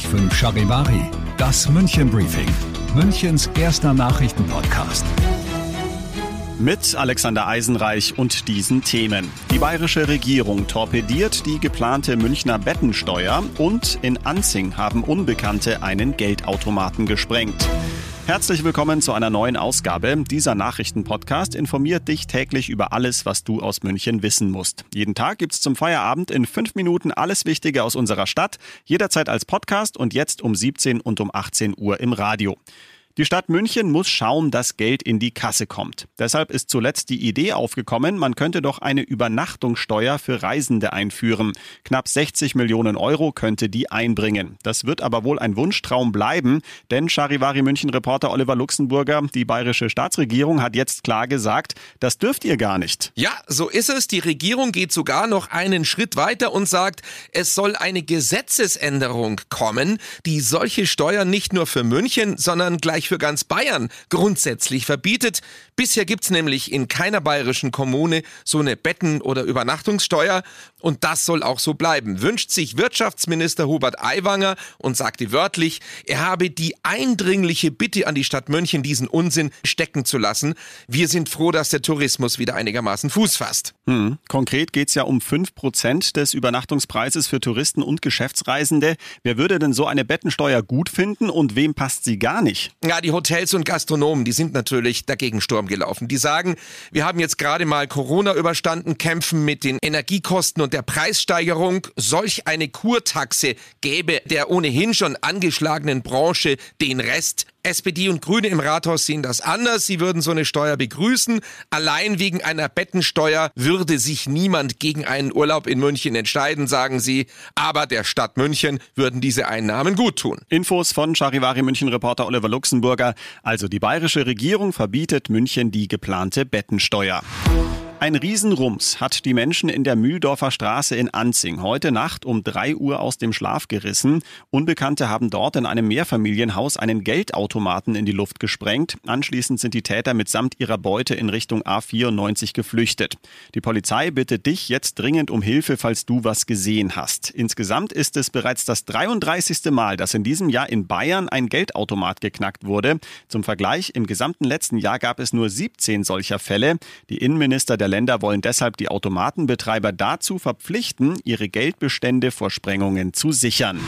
5 Charivari, das München Briefing, Münchens erster Nachrichtenpodcast. Mit Alexander Eisenreich und diesen Themen. Die bayerische Regierung torpediert die geplante Münchner Bettensteuer und in Anzing haben Unbekannte einen Geldautomaten gesprengt. Herzlich willkommen zu einer neuen Ausgabe. Dieser Nachrichtenpodcast informiert dich täglich über alles, was du aus München wissen musst. Jeden Tag gibt's zum Feierabend in fünf Minuten alles Wichtige aus unserer Stadt, jederzeit als Podcast und jetzt um 17 und um 18 Uhr im Radio. Die Stadt München muss schauen, dass Geld in die Kasse kommt. Deshalb ist zuletzt die Idee aufgekommen, man könnte doch eine Übernachtungssteuer für Reisende einführen. Knapp 60 Millionen Euro könnte die einbringen. Das wird aber wohl ein Wunschtraum bleiben, denn Charivari München Reporter Oliver Luxemburger, die bayerische Staatsregierung hat jetzt klar gesagt, das dürft ihr gar nicht. Ja, so ist es. Die Regierung geht sogar noch einen Schritt weiter und sagt, es soll eine Gesetzesänderung kommen, die solche Steuern nicht nur für München, sondern gleich Österreich für ganz Bayern grundsätzlich verbietet. Bisher gibt's nämlich in keiner bayerischen Kommune so eine Betten- oder Übernachtungssteuer und das soll auch so bleiben. Wünscht sich Wirtschaftsminister Hubert Aiwanger und sagte wörtlich, er habe die eindringliche Bitte an die Stadt München, diesen Unsinn stecken zu lassen. Wir sind froh, dass der Tourismus wieder einigermaßen Fuß fasst. Hm. Konkret geht's ja um 5% des Übernachtungspreises für Touristen und Geschäftsreisende. Wer würde denn so eine Bettensteuer gut finden und wem passt sie gar nicht? Ja, die Hotels und Gastronomen, die sind natürlich dagegen Sturm gelaufen. Die sagen, wir haben jetzt gerade mal Corona überstanden, kämpfen mit den Energiekosten und der Preissteigerung. Solch eine Kurtaxe gäbe der ohnehin schon angeschlagenen Branche den Rest SPD und Grüne im Rathaus sehen das anders. Sie würden so eine Steuer begrüßen. Allein wegen einer Bettensteuer würde sich niemand gegen einen Urlaub in München entscheiden, sagen sie. Aber der Stadt München würden diese Einnahmen gut tun. Infos von Charivari München Reporter Oliver Luxemburger. Also die bayerische Regierung verbietet München die geplante Bettensteuer. Ein Riesenrums hat die Menschen in der Mühldorfer Straße in Anzing heute Nacht um 3 Uhr aus dem Schlaf gerissen. Unbekannte haben dort in einem Mehrfamilienhaus einen Geldautomaten in die Luft gesprengt. Anschließend sind die Täter mitsamt ihrer Beute in Richtung A94 geflüchtet. Die Polizei bittet dich jetzt dringend um Hilfe, falls du was gesehen hast. Insgesamt ist es bereits das 33. Mal, dass in diesem Jahr in Bayern ein Geldautomat geknackt wurde. Zum Vergleich, im gesamten letzten Jahr gab es nur 17 solcher Fälle. Die Innenminister der Länder wollen deshalb die Automatenbetreiber dazu verpflichten, ihre Geldbestände vor Sprengungen zu sichern.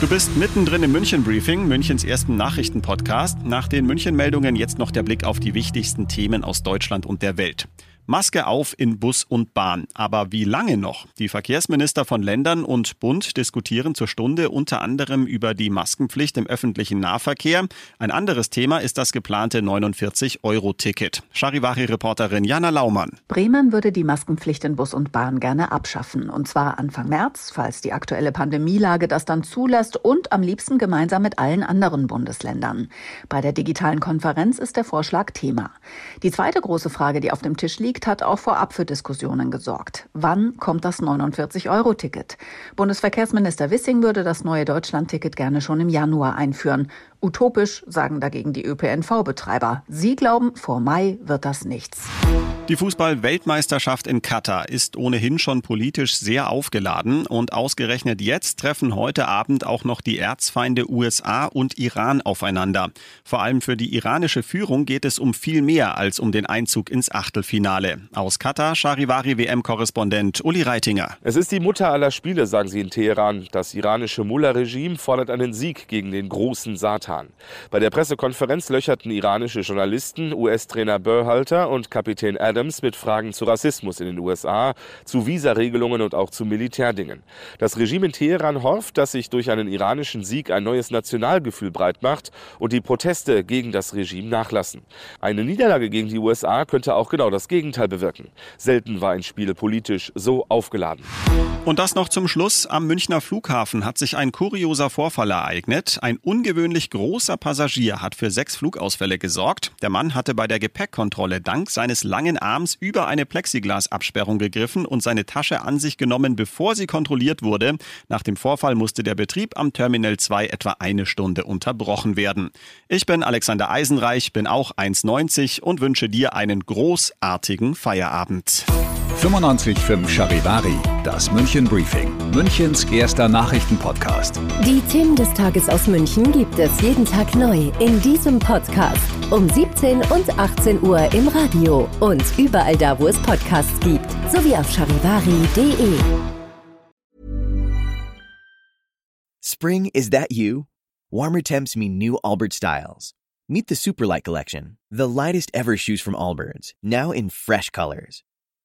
Du bist mittendrin im München Briefing, Münchens ersten Nachrichtenpodcast. Nach den München Meldungen jetzt noch der Blick auf die wichtigsten Themen aus Deutschland und der Welt. Maske auf in Bus und Bahn. Aber wie lange noch? Die Verkehrsminister von Ländern und Bund diskutieren zur Stunde unter anderem über die Maskenpflicht im öffentlichen Nahverkehr. Ein anderes Thema ist das geplante 49-Euro-Ticket. Charivari-Reporterin Jana Laumann. Bremen würde die Maskenpflicht in Bus und Bahn gerne abschaffen. Und zwar Anfang März, falls die aktuelle Pandemielage das dann zulässt und am liebsten gemeinsam mit allen anderen Bundesländern. Bei der digitalen Konferenz ist der Vorschlag Thema. Die zweite große Frage, die auf dem Tisch liegt, Konflikt hat auch vorab für Diskussionen gesorgt. Wann kommt das 49-Euro-Ticket? Bundesverkehrsminister Wissing würde das neue Deutschland-Ticket gerne schon im Januar einführen. Utopisch, sagen dagegen die ÖPNV-Betreiber. Sie glauben, vor Mai wird das nichts. Die Fußball-Weltmeisterschaft in Katar ist ohnehin schon politisch sehr aufgeladen und ausgerechnet jetzt treffen heute Abend auch noch die Erzfeinde USA und Iran aufeinander. Vor allem für die iranische Führung geht es um viel mehr als um den Einzug ins Achtelfinale. Aus Katar Charivari WM-Korrespondent Uli Reitinger. Es ist die Mutter aller Spiele, sagen sie in Teheran. Das iranische Mullah-Regime fordert einen Sieg gegen den großen Satan. Bei der Pressekonferenz löcherten iranische Journalisten US-Trainer Burhalter und Kapitän Adam Adams mit Fragen zu Rassismus in den USA, zu Visaregelungen und auch zu Militärdingen. Das Regime in Teheran hofft, dass sich durch einen iranischen Sieg ein neues Nationalgefühl breitmacht und die Proteste gegen das Regime nachlassen. Eine Niederlage gegen die USA könnte auch genau das Gegenteil bewirken. Selten war ein Spiel politisch so aufgeladen. Und das noch zum Schluss. Am Münchner Flughafen hat sich ein kurioser Vorfall ereignet. Ein ungewöhnlich großer Passagier hat für sechs Flugausfälle gesorgt. Der Mann hatte bei der Gepäckkontrolle dank seines langen abends über eine Plexiglasabsperrung gegriffen und seine Tasche an sich genommen, bevor sie kontrolliert wurde. Nach dem Vorfall musste der Betrieb am Terminal 2 etwa eine Stunde unterbrochen werden. Ich bin Alexander Eisenreich, bin auch 1,90 und wünsche dir einen großartigen Feierabend. 95.5 Charivari, das München Briefing, Münchens erster Nachrichtenpodcast. Die Themen des Tages aus München gibt es jeden Tag neu in diesem Podcast. Um 17 und 18 Uhr im Radio und überall da, wo es Podcasts gibt, sowie auf charivari.de. Spring, is that you? Warmer temps mean new Allbirds styles. Meet the Superlight Collection, the lightest ever shoes from Allbirds, now in fresh colors.